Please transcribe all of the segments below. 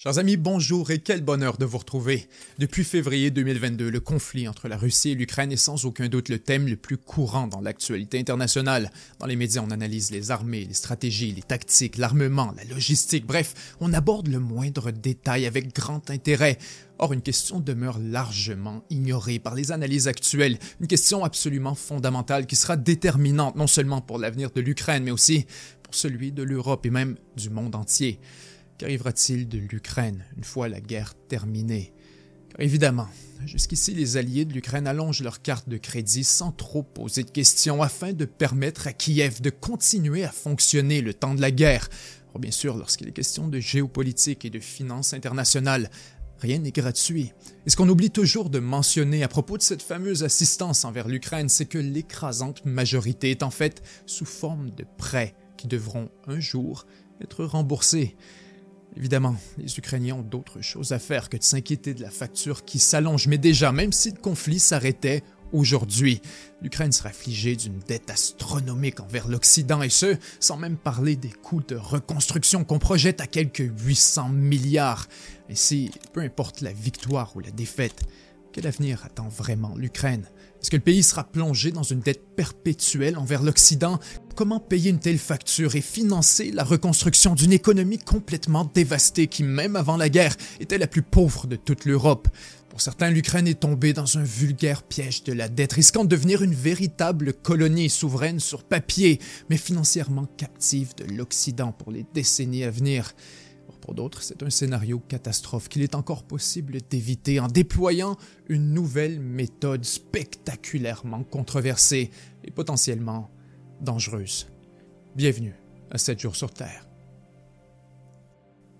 Chers amis, bonjour et quel bonheur de vous retrouver. Depuis février 2022, le conflit entre la Russie et l'Ukraine est sans aucun doute le thème le plus courant dans l'actualité internationale. Dans les médias, on analyse les armées, les stratégies, les tactiques, l'armement, la logistique, bref, on aborde le moindre détail avec grand intérêt. Or, une question demeure largement ignorée par les analyses actuelles, une question absolument fondamentale qui sera déterminante non seulement pour l'avenir de l'Ukraine, mais aussi pour celui de l'Europe et même du monde entier. Qu'arrivera-t-il de l'Ukraine une fois la guerre terminée? Car évidemment, jusqu'ici les alliés de l'Ukraine allongent leurs cartes de crédit sans trop poser de questions afin de permettre à Kiev de continuer à fonctionner le temps de la guerre. Or, bien sûr, lorsqu'il est question de géopolitique et de finances internationales, Rien n'est gratuit. Et ce qu'on oublie toujours de mentionner à propos de cette fameuse assistance envers l'Ukraine, c'est que l'écrasante majorité est en fait sous forme de prêts qui devront un jour être remboursés. Évidemment, les Ukrainiens ont d'autres choses à faire que de s'inquiéter de la facture qui s'allonge, mais déjà, même si le conflit s'arrêtait aujourd'hui, l'Ukraine serait affligée d'une dette astronomique envers l'Occident, et ce, sans même parler des coûts de reconstruction qu'on projette à quelques 800 milliards. Ainsi, peu importe la victoire ou la défaite, quel avenir attend vraiment l'Ukraine. Est-ce que le pays sera plongé dans une dette perpétuelle envers l'Occident? Comment payer une telle facture et financer la reconstruction d'une économie complètement dévastée qui, même avant la guerre, était la plus pauvre de toute l'Europe? Pour certains, l'Ukraine est tombée dans un vulgaire piège de la dette, risquant de devenir une véritable colonie souveraine sur papier, mais financièrement captive de l'Occident pour les décennies à venir. Pour d'autres, c'est un scénario catastrophe qu'il est encore possible d'éviter en déployant une nouvelle méthode spectaculairement controversée et potentiellement dangereuse. Bienvenue à 7 jours sur Terre.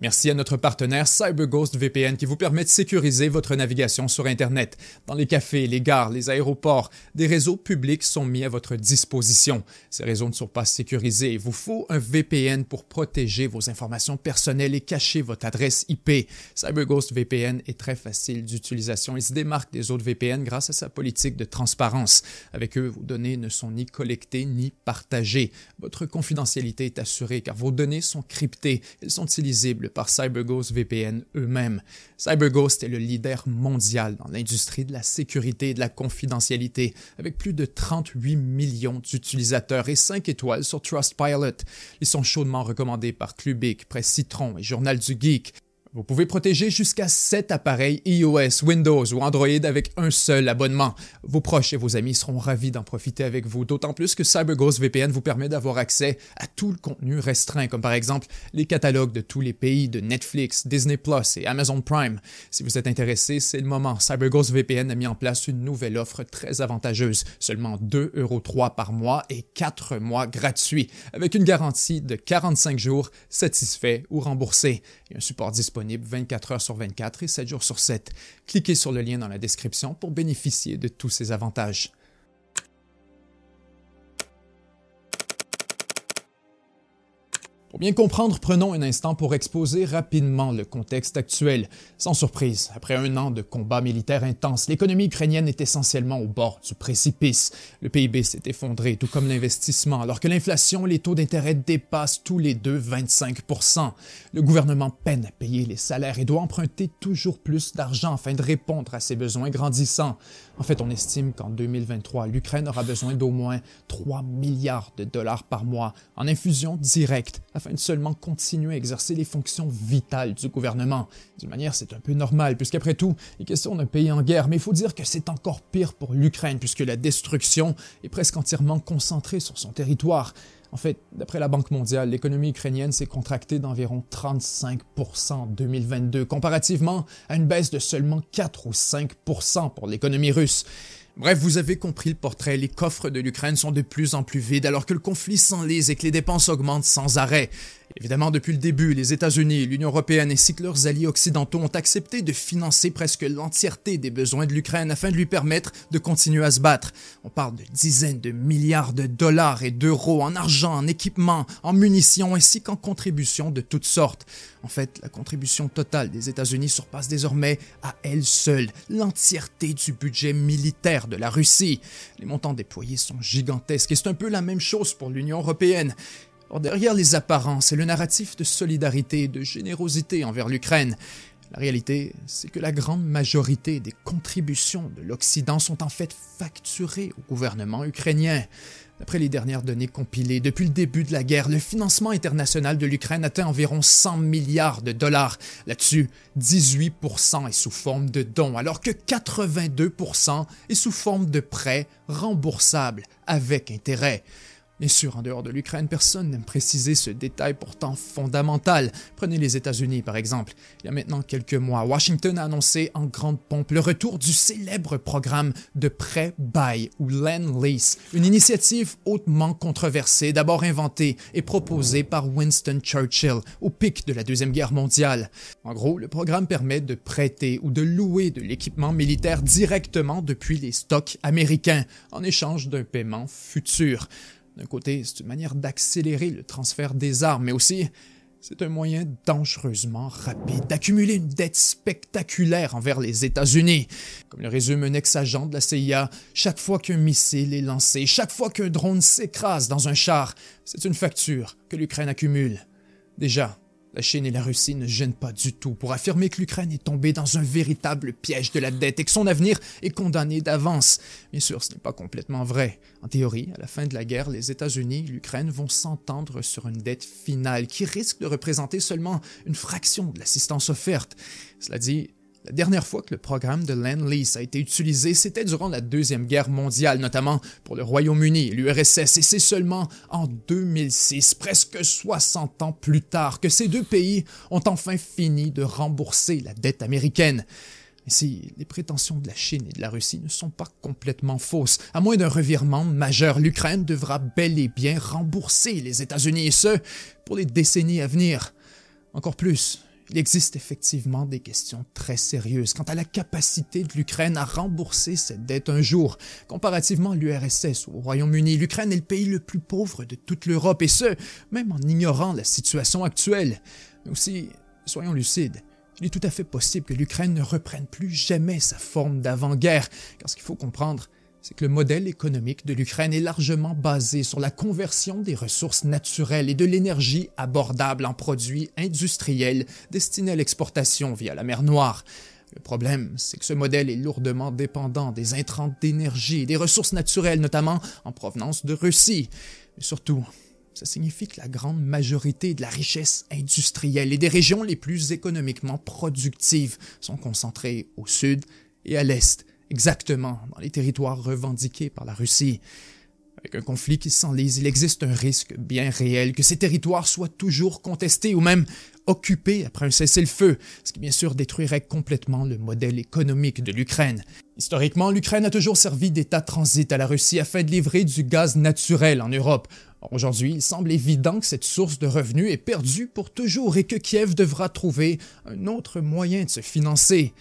Merci à notre partenaire CyberGhost VPN qui vous permet de sécuriser votre navigation sur Internet. Dans les cafés, les gares, les aéroports, des réseaux publics sont mis à votre disposition. Ces réseaux ne sont pas sécurisés. Il vous faut un VPN pour protéger vos informations personnelles et cacher votre adresse IP. CyberGhost VPN est très facile d'utilisation. Il se démarque des autres VPN grâce à sa politique de transparence. Avec eux, vos données ne sont ni collectées ni partagées. Votre confidentialité est assurée car vos données sont cryptées. Elles sont illisibles par CyberGhost VPN eux-mêmes. CyberGhost est le leader mondial dans l'industrie de la sécurité et de la confidentialité, avec plus de 38 millions d'utilisateurs et 5 étoiles sur Trustpilot. Ils sont chaudement recommandés par Clubic, Presse Citron et Journal du Geek. Vous pouvez protéger jusqu'à 7 appareils iOS, Windows ou Android avec un seul abonnement. Vos proches et vos amis seront ravis d'en profiter avec vous, d'autant plus que CyberGhost VPN vous permet d'avoir accès à tout le contenu restreint, comme par exemple les catalogues de tous les pays de Netflix, Disney Plus et Amazon Prime. Si vous êtes intéressé, c'est le moment. CyberGhost VPN a mis en place une nouvelle offre très avantageuse, seulement 2,3€ par mois et 4 mois gratuits, avec une garantie de 45 jours satisfait ou remboursé et un support disponible disponible 24 heures sur 24 et 7 jours sur 7. Cliquez sur le lien dans la description pour bénéficier de tous ces avantages. Pour bien comprendre, prenons un instant pour exposer rapidement le contexte actuel. Sans surprise, après un an de combats militaires intenses, l'économie ukrainienne est essentiellement au bord du précipice. Le PIB s'est effondré, tout comme l'investissement, alors que l'inflation et les taux d'intérêt dépassent tous les deux 25% Le gouvernement peine à payer les salaires et doit emprunter toujours plus d'argent afin de répondre à ses besoins grandissants. En fait, on estime qu'en 2023, l'Ukraine aura besoin d'au moins 3 milliards de dollars par mois en infusion directe afin de seulement continuer à exercer les fonctions vitales du gouvernement. D'une manière, c'est un peu normal, puisqu'après tout, il est question d'un pays en guerre, mais il faut dire que c'est encore pire pour l'Ukraine, puisque la destruction est presque entièrement concentrée sur son territoire. En fait, d'après la Banque mondiale, l'économie ukrainienne s'est contractée d'environ 35 en 2022, comparativement à une baisse de seulement 4 ou 5 pour l'économie russe. Bref, vous avez compris le portrait, les coffres de l'Ukraine sont de plus en plus vides alors que le conflit s'enlise et que les dépenses augmentent sans arrêt. Évidemment, depuis le début, les États-Unis, l'Union européenne ainsi que leurs alliés occidentaux ont accepté de financer presque l'entièreté des besoins de l'Ukraine afin de lui permettre de continuer à se battre. On parle de dizaines de milliards de dollars et d'euros en argent, en équipement, en munitions ainsi qu'en contributions de toutes sortes. En fait, la contribution totale des États-Unis surpasse désormais à elle seule l'entièreté du budget militaire de la Russie. Les montants déployés sont gigantesques et c'est un peu la même chose pour l'Union européenne. Or derrière les apparences et le narratif de solidarité et de générosité envers l'Ukraine, la réalité, c'est que la grande majorité des contributions de l'Occident sont en fait facturées au gouvernement ukrainien. D'après les dernières données compilées, depuis le début de la guerre, le financement international de l'Ukraine atteint environ 100 milliards de dollars. Là-dessus, 18% est sous forme de dons, alors que 82% est sous forme de prêts remboursables avec intérêt. Bien sûr, en dehors de l'Ukraine, personne n'aime préciser ce détail pourtant fondamental. Prenez les États-Unis, par exemple. Il y a maintenant quelques mois, Washington a annoncé en grande pompe le retour du célèbre programme de prêt bail ou Land Lease, une initiative hautement controversée, d'abord inventée et proposée par Winston Churchill au pic de la Deuxième Guerre mondiale. En gros, le programme permet de prêter ou de louer de l'équipement militaire directement depuis les stocks américains en échange d'un paiement futur. D'un côté, c'est une manière d'accélérer le transfert des armes, mais aussi c'est un moyen dangereusement rapide d'accumuler une dette spectaculaire envers les États-Unis. Comme le résume un ex-agent de la CIA, chaque fois qu'un missile est lancé, chaque fois qu'un drone s'écrase dans un char, c'est une facture que l'Ukraine accumule. Déjà, la Chine et la Russie ne gênent pas du tout pour affirmer que l'Ukraine est tombée dans un véritable piège de la dette et que son avenir est condamné d'avance. Bien sûr, ce n'est pas complètement vrai. En théorie, à la fin de la guerre, les États-Unis et l'Ukraine vont s'entendre sur une dette finale qui risque de représenter seulement une fraction de l'assistance offerte. Cela dit, la dernière fois que le programme de Land-Lease a été utilisé, c'était durant la Deuxième Guerre mondiale, notamment pour le Royaume-Uni et l'URSS, et c'est seulement en 2006, presque 60 ans plus tard, que ces deux pays ont enfin fini de rembourser la dette américaine. Si les prétentions de la Chine et de la Russie ne sont pas complètement fausses, à moins d'un revirement majeur, l'Ukraine devra bel et bien rembourser les États-Unis, et ce, pour les décennies à venir. Encore plus, il existe effectivement des questions très sérieuses quant à la capacité de l'Ukraine à rembourser cette dette un jour. Comparativement à l'URSS ou au Royaume-Uni, l'Ukraine est le pays le plus pauvre de toute l'Europe, et ce, même en ignorant la situation actuelle. Mais aussi, soyons lucides, il est tout à fait possible que l'Ukraine ne reprenne plus jamais sa forme d'avant-guerre, car ce qu'il faut comprendre, c'est que le modèle économique de l'Ukraine est largement basé sur la conversion des ressources naturelles et de l'énergie abordable en produits industriels destinés à l'exportation via la mer Noire. Le problème, c'est que ce modèle est lourdement dépendant des intrants d'énergie et des ressources naturelles, notamment en provenance de Russie. Mais surtout, ça signifie que la grande majorité de la richesse industrielle et des régions les plus économiquement productives sont concentrées au sud et à l'est, exactement dans les territoires revendiqués par la Russie. Avec un conflit qui s'enlise, il existe un risque bien réel que ces territoires soient toujours contestés ou même occupés après un cessez-le-feu, ce qui bien sûr détruirait complètement le modèle économique de l'Ukraine. Historiquement, l'Ukraine a toujours servi d'état transit à la Russie afin de livrer du gaz naturel en Europe. Aujourd'hui, il semble évident que cette source de revenus est perdue pour toujours et que Kiev devra trouver un autre moyen de se financer.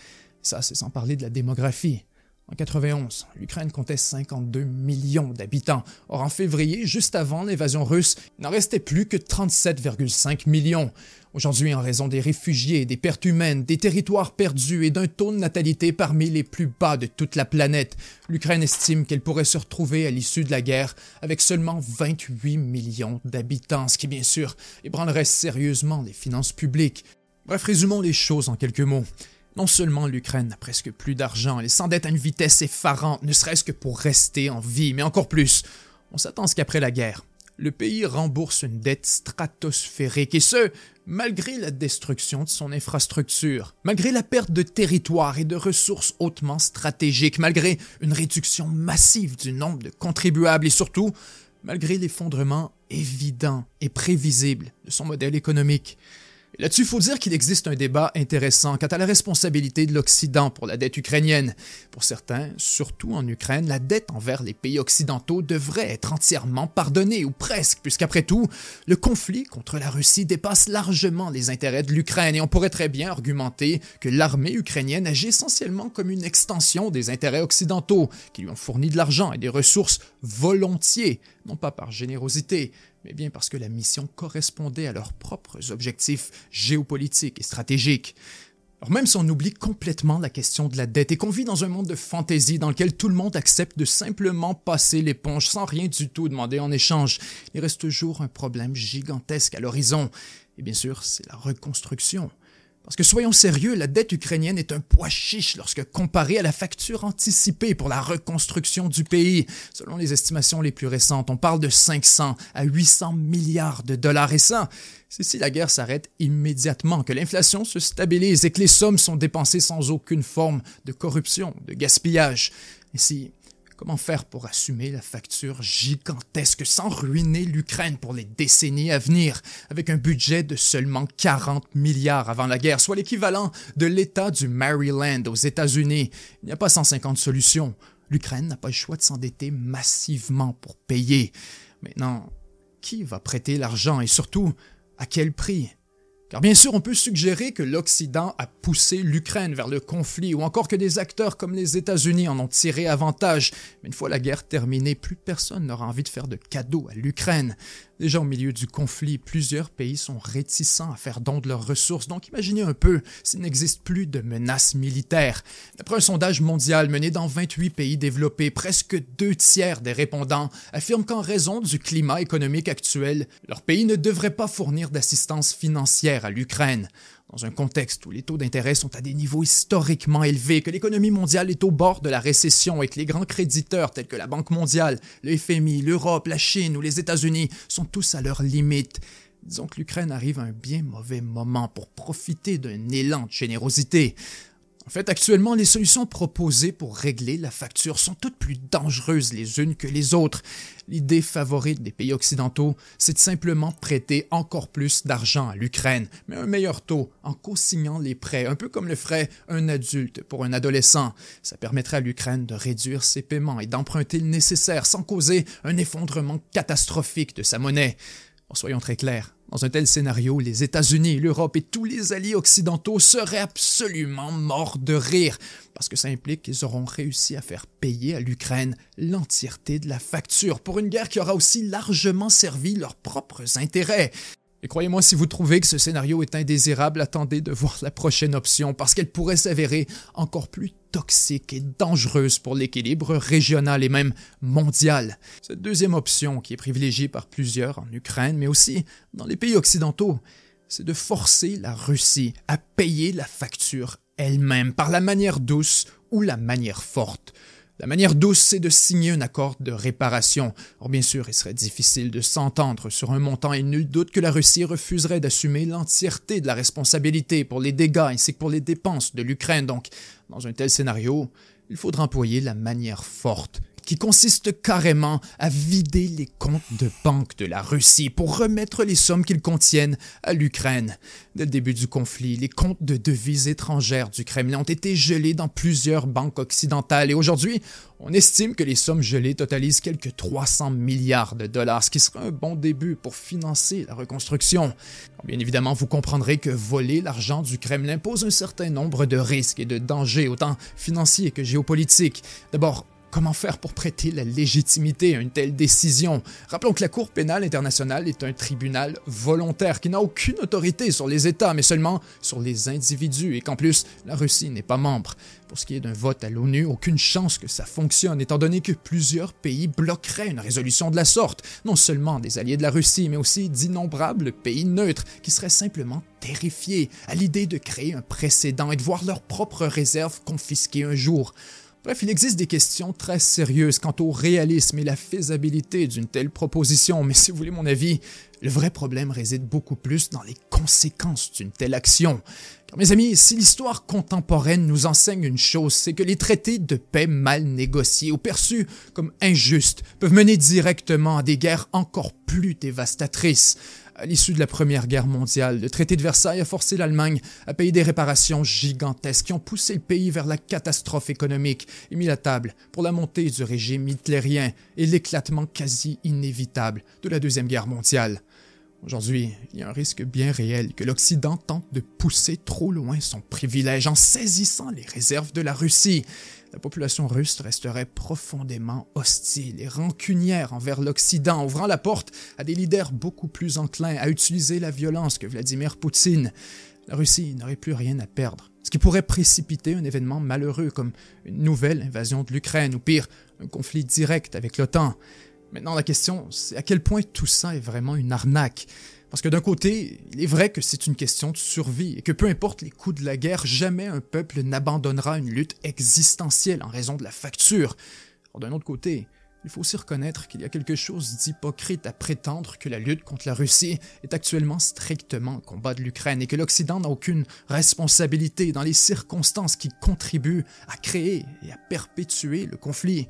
Ça, c'est sans parler de la démographie. En 91, l'Ukraine comptait 52 millions d'habitants. Or, en février, juste avant l'invasion russe, il n'en restait plus que 37,5 millions. Aujourd'hui, en raison des réfugiés, des pertes humaines, des territoires perdus et d'un taux de natalité parmi les plus bas de toute la planète, l'Ukraine estime qu'elle pourrait se retrouver à l'issue de la guerre avec seulement 28 millions d'habitants, ce qui bien sûr ébranlerait sérieusement les finances publiques. Bref, résumons les choses en quelques mots. Non seulement l'Ukraine n'a presque plus d'argent, elle s'endette à une vitesse effarante, ne serait-ce que pour rester en vie, mais encore plus, on s'attend à ce qu'après la guerre, le pays rembourse une dette stratosphérique, et ce, malgré la destruction de son infrastructure, malgré la perte de territoire et de ressources hautement stratégiques, malgré une réduction massive du nombre de contribuables et surtout, malgré l'effondrement évident et prévisible de son modèle économique. Là-dessus, il faut dire qu'il existe un débat intéressant quant à la responsabilité de l'Occident pour la dette ukrainienne. Pour certains, surtout en Ukraine, la dette envers les pays occidentaux devrait être entièrement pardonnée, ou presque, puisqu'après tout, le conflit contre la Russie dépasse largement les intérêts de l'Ukraine, et on pourrait très bien argumenter que l'armée ukrainienne agit essentiellement comme une extension des intérêts occidentaux, qui lui ont fourni de l'argent et des ressources volontiers, non pas par générosité, mais bien parce que la mission correspondait à leurs propres objectifs géopolitiques et stratégiques. Alors même si on oublie complètement la question de la dette et qu'on vit dans un monde de fantaisie dans lequel tout le monde accepte de simplement passer l'éponge sans rien du tout demander en échange, il reste toujours un problème gigantesque à l'horizon. Et bien sûr, c'est la reconstruction. Parce que soyons sérieux, la dette ukrainienne est un poids chiche lorsque comparée à la facture anticipée pour la reconstruction du pays. Selon les estimations les plus récentes, on parle de 500 à 800 milliards de dollars. Et ça, c'est si la guerre s'arrête immédiatement, que l'inflation se stabilise et que les sommes sont dépensées sans aucune forme de corruption, de gaspillage. Si Comment faire pour assumer la facture gigantesque sans ruiner l'Ukraine pour les décennies à venir, avec un budget de seulement 40 milliards avant la guerre, soit l'équivalent de l'État du Maryland aux États-Unis? Il n'y a pas 150 solutions. L'Ukraine n'a pas le choix de s'endetter massivement pour payer. Maintenant, qui va prêter l'argent et surtout, à quel prix? Car bien sûr, on peut suggérer que l'Occident a poussé l'Ukraine vers le conflit ou encore que des acteurs comme les États-Unis en ont tiré avantage. Mais une fois la guerre terminée, plus personne n'aura envie de faire de cadeaux à l'Ukraine. Déjà au milieu du conflit, plusieurs pays sont réticents à faire don de leurs ressources, donc imaginez un peu s'il n'existe plus de menaces militaires. D'après un sondage mondial mené dans 28 pays développés, presque deux tiers des répondants affirment qu'en raison du climat économique actuel, leur pays ne devrait pas fournir d'assistance financière à l'Ukraine dans un contexte où les taux d'intérêt sont à des niveaux historiquement élevés, que l'économie mondiale est au bord de la récession et que les grands créditeurs tels que la Banque mondiale, le FMI, l'Europe, la Chine ou les États-Unis sont tous à leurs limites. Disons que l'Ukraine arrive à un bien mauvais moment pour profiter d'un élan de générosité. En fait, actuellement, les solutions proposées pour régler la facture sont toutes plus dangereuses les unes que les autres. L'idée favorite des pays occidentaux, c'est de simplement prêter encore plus d'argent à l'Ukraine, mais un meilleur taux en co-signant les prêts, un peu comme le ferait un adulte pour un adolescent. Ça permettrait à l'Ukraine de réduire ses paiements et d'emprunter le nécessaire sans causer un effondrement catastrophique de sa monnaie. soyons très clairs, dans un tel scénario, les États-Unis, l'Europe et tous les alliés occidentaux seraient absolument morts de rire, parce que ça implique qu'ils auront réussi à faire payer à l'Ukraine l'entièreté de la facture pour une guerre qui aura aussi largement servi leurs propres intérêts. Et croyez-moi, si vous trouvez que ce scénario est indésirable, attendez de voir la prochaine option parce qu'elle pourrait s'avérer encore plus toxique et dangereuse pour l'équilibre régional et même mondial. Cette deuxième option, qui est privilégiée par plusieurs en Ukraine, mais aussi dans les pays occidentaux, c'est de forcer la Russie à payer la facture elle-même par la manière douce ou la manière forte. La manière douce, c'est de signer un accord de réparation. Or, bien sûr, il serait difficile de s'entendre sur un montant et nul doute que la Russie refuserait d'assumer l'entièreté de la responsabilité pour les dégâts ainsi que pour les dépenses de l'Ukraine. Donc, dans un tel scénario, il faudra employer la manière forte qui consiste carrément à vider les comptes de banque de la Russie pour remettre les sommes qu'ils contiennent à l'Ukraine. Dès le début du conflit, les comptes de devises étrangères du Kremlin ont été gelés dans plusieurs banques occidentales et aujourd'hui, on estime que les sommes gelées totalisent quelques 300 milliards de dollars, ce qui serait un bon début pour financer la reconstruction. Bien évidemment, vous comprendrez que voler l'argent du Kremlin pose un certain nombre de risques et de dangers, autant financiers que géopolitiques. D'abord, Comment faire pour prêter la légitimité à une telle décision Rappelons que la Cour pénale internationale est un tribunal volontaire qui n'a aucune autorité sur les États, mais seulement sur les individus, et qu'en plus, la Russie n'est pas membre. Pour ce qui est d'un vote à l'ONU, aucune chance que ça fonctionne, étant donné que plusieurs pays bloqueraient une résolution de la sorte, non seulement des alliés de la Russie, mais aussi d'innombrables pays neutres, qui seraient simplement terrifiés à l'idée de créer un précédent et de voir leurs propres réserves confisquées un jour. Bref, il existe des questions très sérieuses quant au réalisme et la faisabilité d'une telle proposition, mais si vous voulez mon avis, le vrai problème réside beaucoup plus dans les conséquences d'une telle action. Car mes amis, si l'histoire contemporaine nous enseigne une chose, c'est que les traités de paix mal négociés ou perçus comme injustes peuvent mener directement à des guerres encore plus dévastatrices. À l'issue de la Première Guerre mondiale, le traité de Versailles a forcé l'Allemagne à payer des réparations gigantesques qui ont poussé le pays vers la catastrophe économique et mis la table pour la montée du régime hitlérien et l'éclatement quasi inévitable de la Deuxième Guerre mondiale. Aujourd'hui, il y a un risque bien réel que l'Occident tente de pousser trop loin son privilège en saisissant les réserves de la Russie la population russe resterait profondément hostile et rancunière envers l'Occident, ouvrant la porte à des leaders beaucoup plus enclins à utiliser la violence que Vladimir Poutine. la Russie n'aurait plus rien à perdre, ce qui pourrait précipiter un événement malheureux comme une nouvelle invasion de l'Ukraine ou pire, un conflit direct avec l'OTAN. Maintenant, la question, c'est à quel point tout ça est vraiment une arnaque? Parce que d'un côté, il est vrai que c'est une question de survie et que peu importe les coups de la guerre, jamais un peuple n'abandonnera une lutte existentielle en raison de la facture. d'un autre côté, il faut aussi reconnaître qu'il y a quelque chose d'hypocrite à prétendre que la lutte contre la Russie est actuellement strictement un combat de l'Ukraine et que l'Occident n'a aucune responsabilité dans les circonstances qui contribuent à créer et à perpétuer le conflit.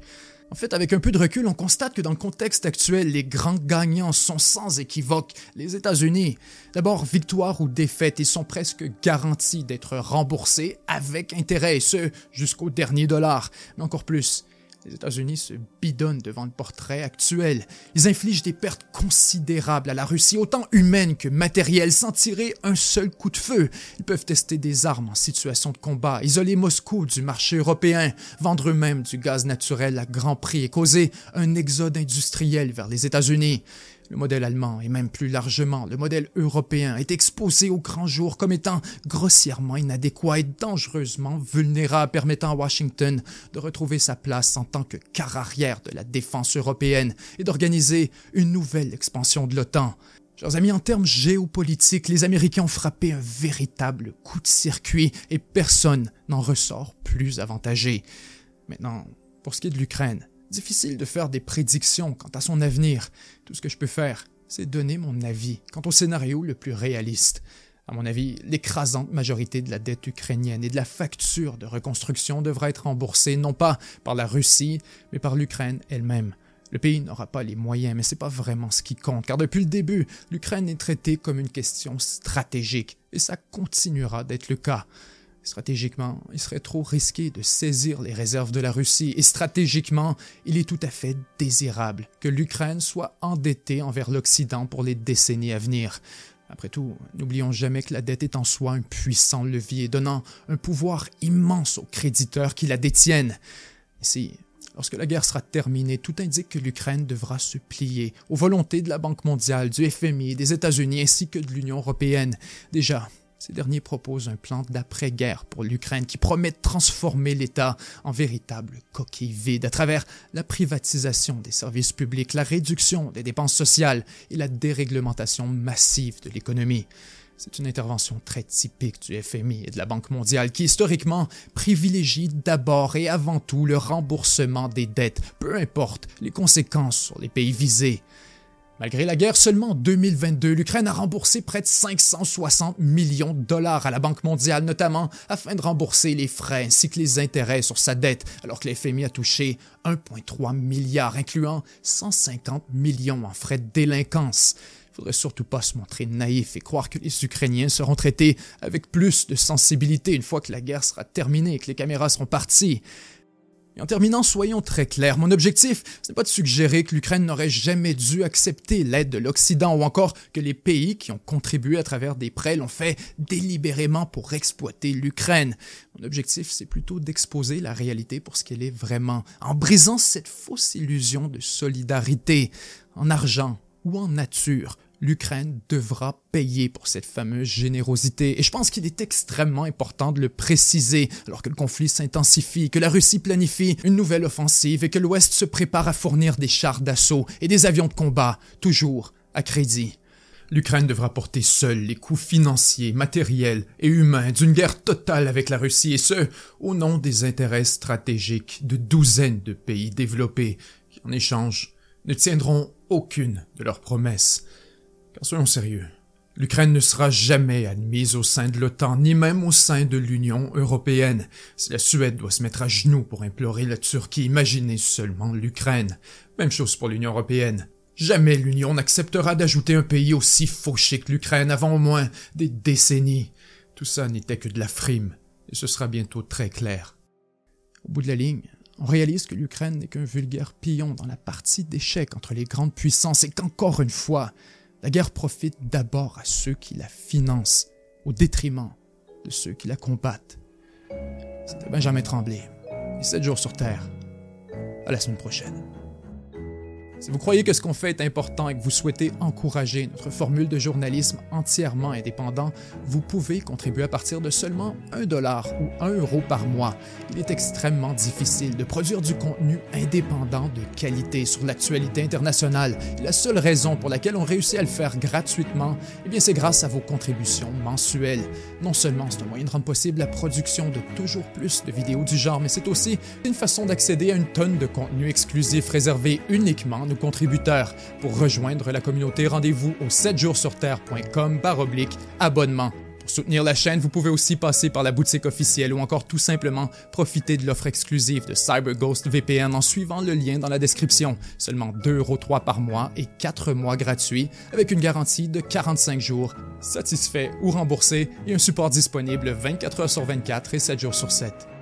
En fait, avec un peu de recul, on constate que dans le contexte actuel, les grands gagnants sont sans équivoque les États-Unis. D'abord, victoire ou défaite, ils sont presque garantis d'être remboursés avec intérêt, et ce, jusqu'au dernier dollar. Mais encore plus, les États-Unis se bidonnent devant le portrait actuel. Ils infligent des pertes considérables à la Russie, autant humaines que matérielles, sans tirer un seul coup de feu. Ils peuvent tester des armes en situation de combat, isoler Moscou du marché européen, vendre eux-mêmes du gaz naturel à grand prix et causer un exode industriel vers les États-Unis. Le modèle allemand et même plus largement le modèle européen est exposé au grand jour comme étant grossièrement inadéquat et dangereusement vulnérable, permettant à Washington de retrouver sa place en tant que quart arrière de la défense européenne et d'organiser une nouvelle expansion de l'OTAN. Chers amis, en termes géopolitiques, les Américains ont frappé un véritable coup de circuit et personne n'en ressort plus avantagé. Maintenant, pour ce qui est de l'Ukraine, Difficile de faire des prédictions quant à son avenir. Tout ce que je peux faire, c'est donner mon avis quant au scénario le plus réaliste. À mon avis, l'écrasante majorité de la dette ukrainienne et de la facture de reconstruction devra être remboursée non pas par la Russie, mais par l'Ukraine elle-même. Le pays n'aura pas les moyens, mais ce n'est pas vraiment ce qui compte, car depuis le début, l'Ukraine est traitée comme une question stratégique, et ça continuera d'être le cas. Stratégiquement, il serait trop risqué de saisir les réserves de la Russie et stratégiquement, il est tout à fait désirable que l'Ukraine soit endettée envers l'Occident pour les décennies à venir. Après tout, n'oublions jamais que la dette est en soi un puissant levier donnant un pouvoir immense aux créditeurs qui la détiennent. Ici, lorsque la guerre sera terminée, tout indique que l'Ukraine devra se plier aux volontés de la Banque mondiale, du FMI, des États-Unis ainsi que de l'Union européenne. Déjà, ces derniers proposent un plan d'après-guerre pour l'Ukraine qui promet de transformer l'État en véritable coquille vide à travers la privatisation des services publics, la réduction des dépenses sociales et la déréglementation massive de l'économie. C'est une intervention très typique du FMI et de la Banque mondiale qui historiquement privilégie d'abord et avant tout le remboursement des dettes, peu importe les conséquences sur les pays visés. Malgré la guerre, seulement en 2022, l'Ukraine a remboursé près de 560 millions de dollars à la Banque mondiale, notamment afin de rembourser les frais ainsi que les intérêts sur sa dette, alors que l'FMI a touché 1,3 milliard, incluant 150 millions en frais de délinquance. Il faudrait surtout pas se montrer naïf et croire que les Ukrainiens seront traités avec plus de sensibilité une fois que la guerre sera terminée et que les caméras seront parties. Et en terminant, soyons très clairs, mon objectif, ce n'est pas de suggérer que l'Ukraine n'aurait jamais dû accepter l'aide de l'Occident ou encore que les pays qui ont contribué à travers des prêts l'ont fait délibérément pour exploiter l'Ukraine. Mon objectif, c'est plutôt d'exposer la réalité pour ce qu'elle est vraiment, en brisant cette fausse illusion de solidarité, en argent ou en nature, l'Ukraine devra payer pour cette fameuse générosité. Et je pense qu'il est extrêmement important de le préciser alors que le conflit s'intensifie, que la Russie planifie une nouvelle offensive et que l'Ouest se prépare à fournir des chars d'assaut et des avions de combat, toujours à crédit. L'Ukraine devra porter seule les coûts financiers, matériels et humains d'une guerre totale avec la Russie, et ce, au nom des intérêts stratégiques de douzaines de pays développés, qui en échange ne tiendront aucune de leurs promesses. Car soyons sérieux, l'Ukraine ne sera jamais admise au sein de l'OTAN, ni même au sein de l'Union européenne. Si la Suède doit se mettre à genoux pour implorer la Turquie, imaginez seulement l'Ukraine. Même chose pour l'Union européenne. Jamais l'Union n'acceptera d'ajouter un pays aussi fauché que l'Ukraine avant au moins des décennies. Tout ça n'était que de la frime, et ce sera bientôt très clair. Au bout de la ligne, on réalise que l'Ukraine n'est qu'un vulgaire pion dans la partie d'échecs entre les grandes puissances et qu'encore une fois, la guerre profite d'abord à ceux qui la financent, au détriment de ceux qui la combattent. C'était Benjamin Tremblay, et 7 jours sur Terre. À la semaine prochaine. Si vous croyez que ce qu'on fait est important et que vous souhaitez encourager notre formule de journalisme entièrement indépendant, vous pouvez contribuer à partir de seulement 1 dollar ou 1 euro par mois. Il est extrêmement difficile de produire du contenu indépendant de qualité sur l'actualité internationale. la seule raison pour laquelle on réussit à le faire gratuitement, eh bien c'est grâce à vos contributions mensuelles. Non seulement c'est un moyen de rendre possible la production de toujours plus de vidéos du genre, mais c'est aussi une façon d'accéder à une tonne de contenu exclusif réservé uniquement nos contributeurs. Pour rejoindre la communauté, rendez-vous au 7jourssurterre.com par oblique abonnement. Pour soutenir la chaîne, vous pouvez aussi passer par la boutique officielle ou encore tout simplement profiter de l'offre exclusive de CyberGhost VPN en suivant le lien dans la description. Seulement 2,3€ par mois et 4 mois gratuits avec une garantie de 45 jours, satisfait ou remboursé et un support disponible 24 h sur 24 et 7 jours sur 7.